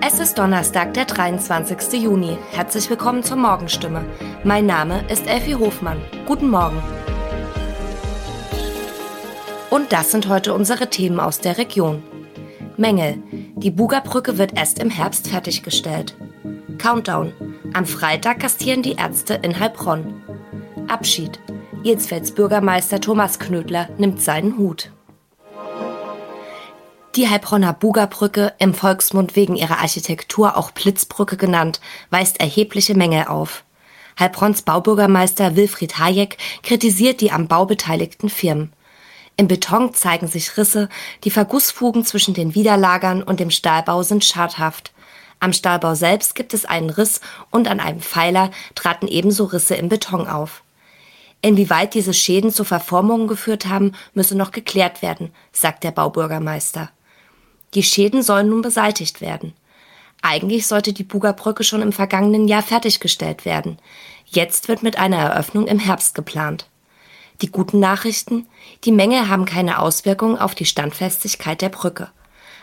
Es ist Donnerstag, der 23. Juni. Herzlich willkommen zur Morgenstimme. Mein Name ist Elfie Hofmann. Guten Morgen. Und das sind heute unsere Themen aus der Region. Mängel. Die Bugerbrücke wird erst im Herbst fertiggestellt. Countdown. Am Freitag gastieren die Ärzte in Heilbronn. Abschied. Ilsfelds Bürgermeister Thomas Knödler nimmt seinen Hut. Die Heilbronner Bugerbrücke, im Volksmund wegen ihrer Architektur auch Blitzbrücke genannt, weist erhebliche Mängel auf. Heilbronns Baubürgermeister Wilfried Hayek kritisiert die am Bau beteiligten Firmen. Im Beton zeigen sich Risse, die Vergussfugen zwischen den Widerlagern und dem Stahlbau sind schadhaft. Am Stahlbau selbst gibt es einen Riss und an einem Pfeiler traten ebenso Risse im Beton auf. Inwieweit diese Schäden zu Verformungen geführt haben, müsse noch geklärt werden, sagt der Baubürgermeister. Die Schäden sollen nun beseitigt werden. Eigentlich sollte die Bugerbrücke schon im vergangenen Jahr fertiggestellt werden. Jetzt wird mit einer Eröffnung im Herbst geplant. Die guten Nachrichten, die Menge haben keine Auswirkungen auf die Standfestigkeit der Brücke.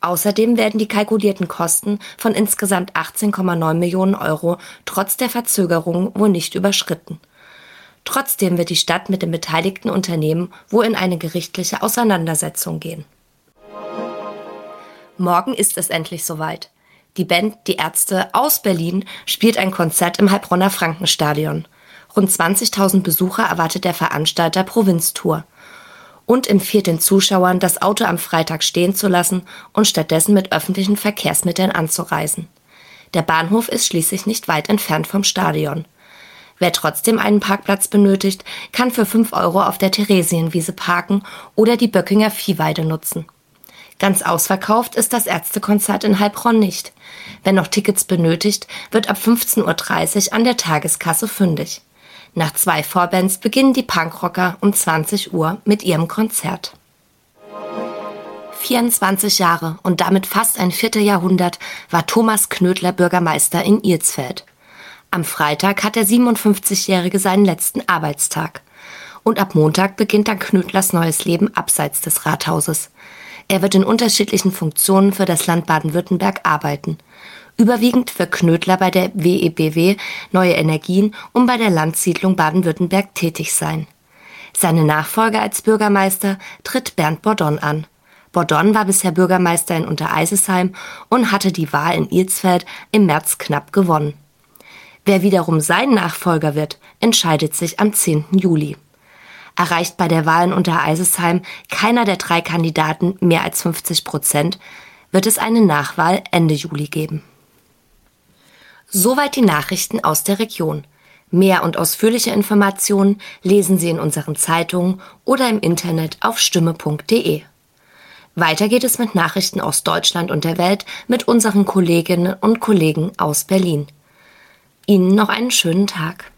Außerdem werden die kalkulierten Kosten von insgesamt 18,9 Millionen Euro trotz der Verzögerung wohl nicht überschritten. Trotzdem wird die Stadt mit den beteiligten Unternehmen wohl in eine gerichtliche Auseinandersetzung gehen. Morgen ist es endlich soweit. Die Band Die Ärzte aus Berlin spielt ein Konzert im Heilbronner Frankenstadion. Rund 20.000 Besucher erwartet der Veranstalter Provinztour und empfiehlt den Zuschauern, das Auto am Freitag stehen zu lassen und stattdessen mit öffentlichen Verkehrsmitteln anzureisen. Der Bahnhof ist schließlich nicht weit entfernt vom Stadion. Wer trotzdem einen Parkplatz benötigt, kann für 5 Euro auf der Theresienwiese parken oder die Böckinger Viehweide nutzen. Ganz ausverkauft ist das Ärztekonzert in Heilbronn nicht. Wer noch Tickets benötigt, wird ab 15.30 Uhr an der Tageskasse fündig. Nach zwei Vorbands beginnen die Punkrocker um 20 Uhr mit ihrem Konzert. 24 Jahre und damit fast ein Vierteljahrhundert war Thomas Knödler Bürgermeister in Ilsfeld. Am Freitag hat der 57-Jährige seinen letzten Arbeitstag. Und ab Montag beginnt dann Knödlers neues Leben abseits des Rathauses. Er wird in unterschiedlichen Funktionen für das Land Baden-Württemberg arbeiten. Überwiegend für Knödler bei der WEBW Neue Energien und bei der Landsiedlung Baden-Württemberg tätig sein. Seine Nachfolger als Bürgermeister tritt Bernd Bordon an. Bordon war bisher Bürgermeister in Untereisesheim und hatte die Wahl in Ilsfeld im März knapp gewonnen. Wer wiederum sein Nachfolger wird, entscheidet sich am 10. Juli erreicht bei der Wahl in Untereisesheim keiner der drei Kandidaten mehr als 50 Prozent, wird es eine Nachwahl Ende Juli geben. Soweit die Nachrichten aus der Region. Mehr und ausführliche Informationen lesen Sie in unseren Zeitungen oder im Internet auf stimme.de. Weiter geht es mit Nachrichten aus Deutschland und der Welt mit unseren Kolleginnen und Kollegen aus Berlin. Ihnen noch einen schönen Tag.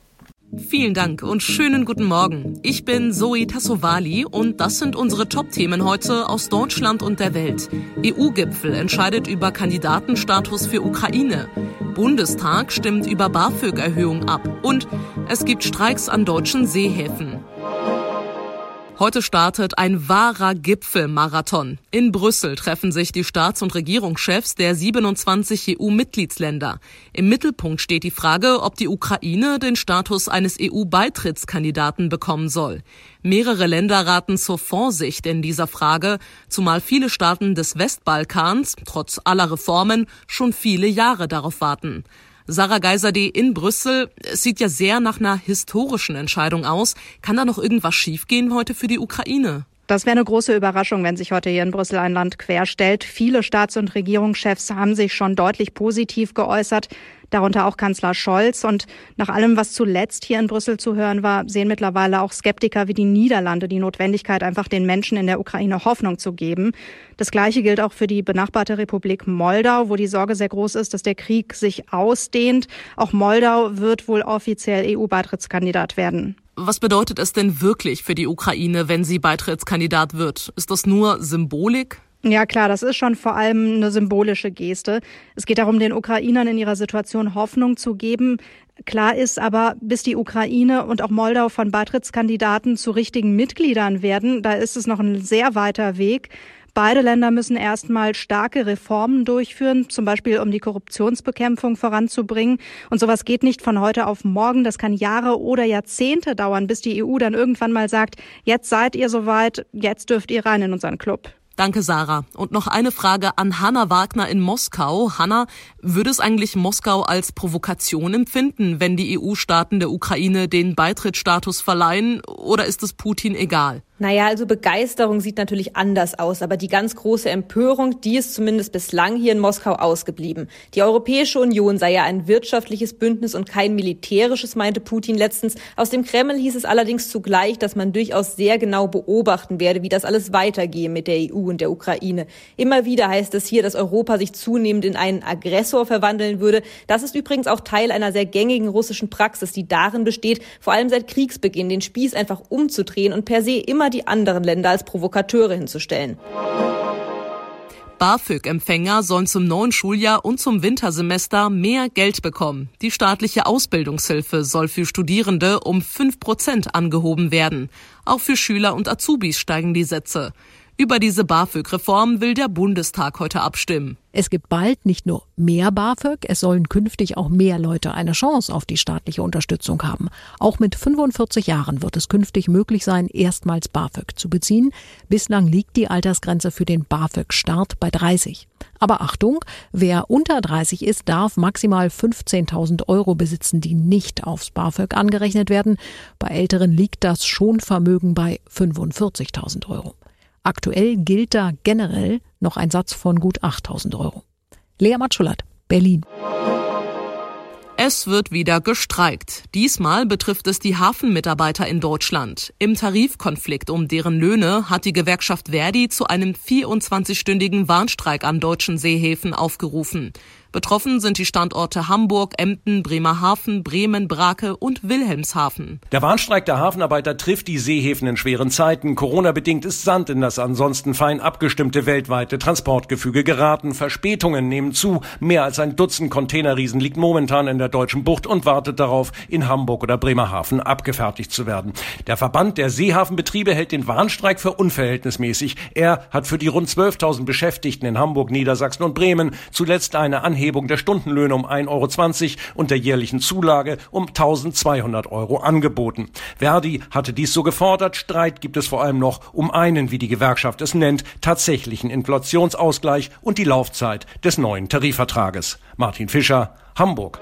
Vielen Dank und schönen guten Morgen. Ich bin Zoe Tassovali und das sind unsere Top-Themen heute aus Deutschland und der Welt. EU-Gipfel entscheidet über Kandidatenstatus für Ukraine. Bundestag stimmt über BAföG-Erhöhung ab. Und es gibt Streiks an deutschen Seehäfen. Heute startet ein wahrer Gipfelmarathon. In Brüssel treffen sich die Staats- und Regierungschefs der 27 EU-Mitgliedsländer. Im Mittelpunkt steht die Frage, ob die Ukraine den Status eines EU-Beitrittskandidaten bekommen soll. Mehrere Länder raten zur Vorsicht in dieser Frage, zumal viele Staaten des Westbalkans, trotz aller Reformen, schon viele Jahre darauf warten. Sarah Geiserde in Brüssel. Es sieht ja sehr nach einer historischen Entscheidung aus. Kann da noch irgendwas schiefgehen heute für die Ukraine? Das wäre eine große Überraschung, wenn sich heute hier in Brüssel ein Land querstellt. Viele Staats- und Regierungschefs haben sich schon deutlich positiv geäußert, darunter auch Kanzler Scholz. Und nach allem, was zuletzt hier in Brüssel zu hören war, sehen mittlerweile auch Skeptiker wie die Niederlande die Notwendigkeit, einfach den Menschen in der Ukraine Hoffnung zu geben. Das Gleiche gilt auch für die benachbarte Republik Moldau, wo die Sorge sehr groß ist, dass der Krieg sich ausdehnt. Auch Moldau wird wohl offiziell EU-Beitrittskandidat werden. Was bedeutet es denn wirklich für die Ukraine, wenn sie Beitrittskandidat wird? Ist das nur Symbolik? Ja klar, das ist schon vor allem eine symbolische Geste. Es geht darum, den Ukrainern in ihrer Situation Hoffnung zu geben. Klar ist aber, bis die Ukraine und auch Moldau von Beitrittskandidaten zu richtigen Mitgliedern werden, da ist es noch ein sehr weiter Weg. Beide Länder müssen erstmal starke Reformen durchführen, zum Beispiel um die Korruptionsbekämpfung voranzubringen. Und sowas geht nicht von heute auf morgen. Das kann Jahre oder Jahrzehnte dauern, bis die EU dann irgendwann mal sagt, jetzt seid ihr soweit, jetzt dürft ihr rein in unseren Club. Danke, Sarah. Und noch eine Frage an Hanna Wagner in Moskau. Hanna, würde es eigentlich Moskau als Provokation empfinden, wenn die EU-Staaten der Ukraine den Beitrittsstatus verleihen, oder ist es Putin egal? Naja, also Begeisterung sieht natürlich anders aus, aber die ganz große Empörung, die ist zumindest bislang hier in Moskau ausgeblieben. Die Europäische Union sei ja ein wirtschaftliches Bündnis und kein militärisches, meinte Putin letztens. Aus dem Kreml hieß es allerdings zugleich, dass man durchaus sehr genau beobachten werde, wie das alles weitergehe mit der EU und der Ukraine. Immer wieder heißt es hier, dass Europa sich zunehmend in einen Aggressor verwandeln würde. Das ist übrigens auch Teil einer sehr gängigen russischen Praxis, die darin besteht, vor allem seit Kriegsbeginn den Spieß einfach umzudrehen und per se immer die anderen Länder als Provokateure hinzustellen. BAföG-Empfänger sollen zum neuen Schuljahr und zum Wintersemester mehr Geld bekommen. Die staatliche Ausbildungshilfe soll für Studierende um 5 Prozent angehoben werden. Auch für Schüler und Azubis steigen die Sätze. Über diese BAföG-Reform will der Bundestag heute abstimmen. Es gibt bald nicht nur mehr BAföG, es sollen künftig auch mehr Leute eine Chance auf die staatliche Unterstützung haben. Auch mit 45 Jahren wird es künftig möglich sein, erstmals BAföG zu beziehen. Bislang liegt die Altersgrenze für den BAföG-Start bei 30. Aber Achtung, wer unter 30 ist, darf maximal 15.000 Euro besitzen, die nicht aufs BAföG angerechnet werden. Bei Älteren liegt das Schonvermögen bei 45.000 Euro. Aktuell gilt da generell noch ein Satz von gut 8000 Euro. Lea Matschulat, Berlin. Es wird wieder gestreikt. Diesmal betrifft es die Hafenmitarbeiter in Deutschland. Im Tarifkonflikt um deren Löhne hat die Gewerkschaft Verdi zu einem 24-stündigen Warnstreik an deutschen Seehäfen aufgerufen. Betroffen sind die Standorte Hamburg, Emden, Bremerhaven, Bremen, Brake und Wilhelmshaven. Der Warnstreik der Hafenarbeiter trifft die Seehäfen in schweren Zeiten. Corona-bedingt ist Sand in das ansonsten fein abgestimmte weltweite Transportgefüge geraten. Verspätungen nehmen zu. Mehr als ein Dutzend Containerriesen liegt momentan in der deutschen Bucht und wartet darauf, in Hamburg oder Bremerhaven abgefertigt zu werden. Der Verband der Seehafenbetriebe hält den Warnstreik für unverhältnismäßig. Er hat für die rund 12.000 Beschäftigten in Hamburg, Niedersachsen und Bremen zuletzt eine Anhebung Anhebung der Stundenlöhne um 1,20 Euro und der jährlichen Zulage um 1200 Euro angeboten. Verdi hatte dies so gefordert. Streit gibt es vor allem noch um einen, wie die Gewerkschaft es nennt, tatsächlichen Inflationsausgleich und die Laufzeit des neuen Tarifvertrages. Martin Fischer, Hamburg.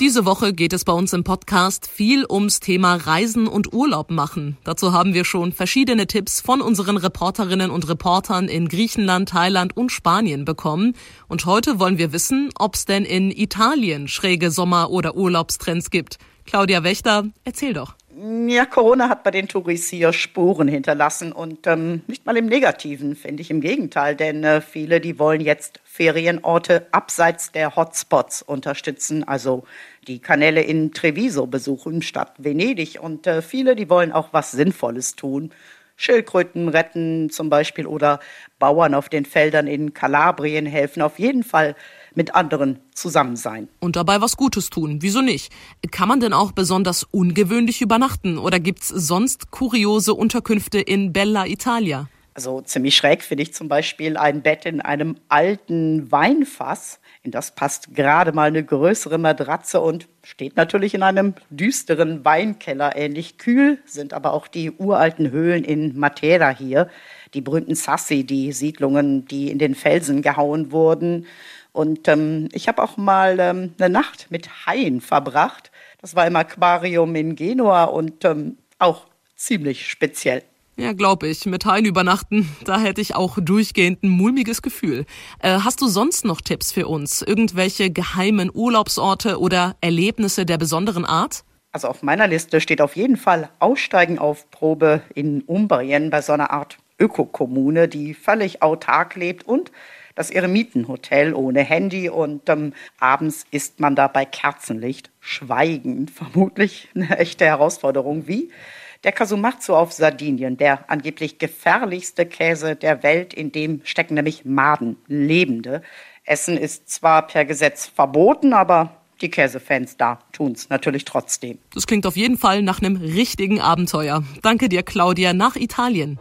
Diese Woche geht es bei uns im Podcast viel ums Thema Reisen und Urlaub machen. Dazu haben wir schon verschiedene Tipps von unseren Reporterinnen und Reportern in Griechenland, Thailand und Spanien bekommen. Und heute wollen wir wissen, ob es denn in Italien schräge Sommer- oder Urlaubstrends gibt. Claudia Wächter, erzähl doch. Ja, Corona hat bei den Touris hier Spuren hinterlassen und ähm, nicht mal im Negativen, finde ich im Gegenteil, denn äh, viele, die wollen jetzt Ferienorte abseits der Hotspots unterstützen, also die Kanäle in Treviso besuchen statt Venedig und äh, viele, die wollen auch was Sinnvolles tun. Schildkröten retten zum Beispiel oder Bauern auf den Feldern in Kalabrien helfen. Auf jeden Fall mit anderen zusammen sein. Und dabei was Gutes tun. Wieso nicht? Kann man denn auch besonders ungewöhnlich übernachten oder gibt's sonst kuriose Unterkünfte in Bella Italia? Also ziemlich schräg finde ich zum Beispiel ein Bett in einem alten Weinfass. In das passt gerade mal eine größere Matratze und steht natürlich in einem düsteren Weinkeller. Ähnlich kühl sind aber auch die uralten Höhlen in Matera hier. Die berühmten Sassi, die Siedlungen, die in den Felsen gehauen wurden. Und ähm, ich habe auch mal ähm, eine Nacht mit Haien verbracht. Das war im Aquarium in Genua und ähm, auch ziemlich speziell. Ja, glaube ich. Mit Haien übernachten, da hätte ich auch durchgehend ein mulmiges Gefühl. Äh, hast du sonst noch Tipps für uns? Irgendwelche geheimen Urlaubsorte oder Erlebnisse der besonderen Art? Also auf meiner Liste steht auf jeden Fall Aussteigen auf Probe in Umbrien bei so einer Art Ökokommune, die völlig autark lebt und das Eremitenhotel ohne Handy und ähm, abends isst man da bei Kerzenlicht schweigend. Vermutlich eine echte Herausforderung. Wie? Der Casumazzo auf Sardinien, der angeblich gefährlichste Käse der Welt, in dem stecken nämlich Maden, Lebende. Essen ist zwar per Gesetz verboten, aber die Käsefans da tun's natürlich trotzdem. Das klingt auf jeden Fall nach einem richtigen Abenteuer. Danke dir, Claudia, nach Italien.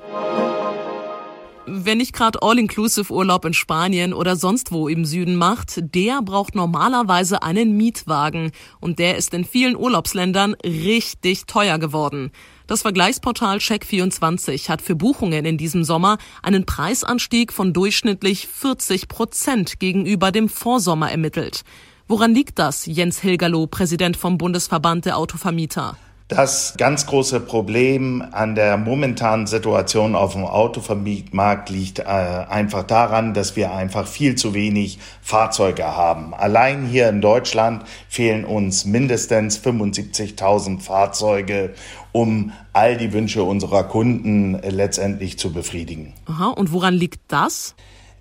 Wer nicht gerade All-Inclusive-Urlaub in Spanien oder sonst wo im Süden macht, der braucht normalerweise einen Mietwagen. Und der ist in vielen Urlaubsländern richtig teuer geworden. Das Vergleichsportal Check24 hat für Buchungen in diesem Sommer einen Preisanstieg von durchschnittlich 40 Prozent gegenüber dem Vorsommer ermittelt. Woran liegt das, Jens Hilgerloh, Präsident vom Bundesverband der Autovermieter? Das ganz große Problem an der momentanen Situation auf dem Autovermietmarkt liegt äh, einfach daran, dass wir einfach viel zu wenig Fahrzeuge haben. Allein hier in Deutschland fehlen uns mindestens 75.000 Fahrzeuge, um all die Wünsche unserer Kunden letztendlich zu befriedigen. Aha, und woran liegt das?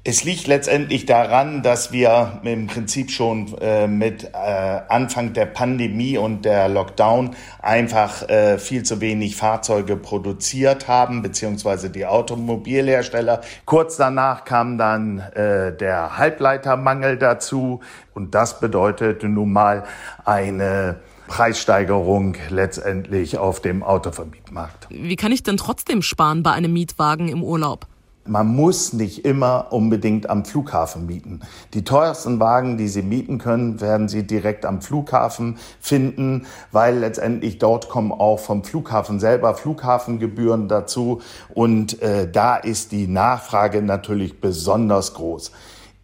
Es liegt letztendlich daran, dass wir im Prinzip schon äh, mit äh, Anfang der Pandemie und der Lockdown einfach äh, viel zu wenig Fahrzeuge produziert haben, beziehungsweise die Automobilhersteller. Kurz danach kam dann äh, der Halbleitermangel dazu und das bedeutete nun mal eine Preissteigerung letztendlich auf dem Autovermietmarkt. Wie kann ich denn trotzdem sparen bei einem Mietwagen im Urlaub? Man muss nicht immer unbedingt am Flughafen mieten. Die teuersten Wagen, die Sie mieten können, werden Sie direkt am Flughafen finden, weil letztendlich dort kommen auch vom Flughafen selber Flughafengebühren dazu und äh, da ist die Nachfrage natürlich besonders groß.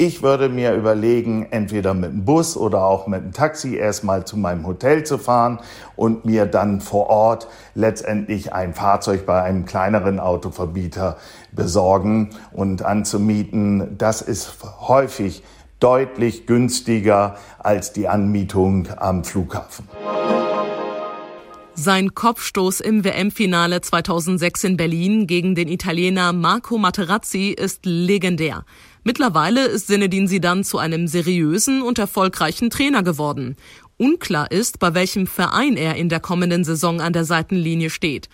Ich würde mir überlegen, entweder mit dem Bus oder auch mit dem Taxi erstmal zu meinem Hotel zu fahren und mir dann vor Ort letztendlich ein Fahrzeug bei einem kleineren Autoverbieter besorgen und anzumieten. Das ist häufig deutlich günstiger als die Anmietung am Flughafen. Sein Kopfstoß im WM-Finale 2006 in Berlin gegen den Italiener Marco Materazzi ist legendär. Mittlerweile ist Sinedin Sidan zu einem seriösen und erfolgreichen Trainer geworden. Unklar ist, bei welchem Verein er in der kommenden Saison an der Seitenlinie steht.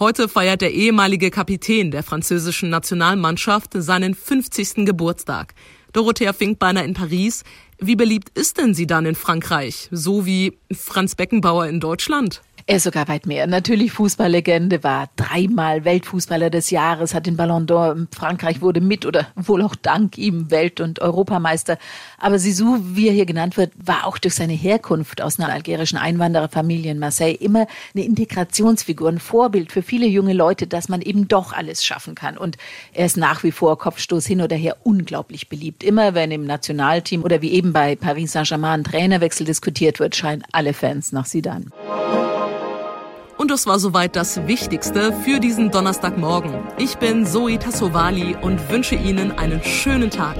Heute feiert der ehemalige Kapitän der französischen Nationalmannschaft seinen 50. Geburtstag. Dorothea Finkbeiner in Paris. Wie beliebt ist denn sie dann in Frankreich? So wie Franz Beckenbauer in Deutschland? Er ist sogar weit mehr. Natürlich Fußballlegende, war dreimal Weltfußballer des Jahres, hat den Ballon d'Or. Frankreich wurde mit oder wohl auch dank ihm Welt- und Europameister. Aber Sisu, wie er hier genannt wird, war auch durch seine Herkunft aus einer algerischen Einwandererfamilie in Marseille immer eine Integrationsfigur, ein Vorbild für viele junge Leute, dass man eben doch alles schaffen kann. Und er ist nach wie vor Kopfstoß hin oder her unglaublich beliebt. Immer wenn im Nationalteam oder wie eben bei Paris Saint-Germain ein Trainerwechsel diskutiert wird, scheinen alle Fans nach Sidan. Und das war soweit das Wichtigste für diesen Donnerstagmorgen. Ich bin Zoe Tassovali und wünsche Ihnen einen schönen Tag.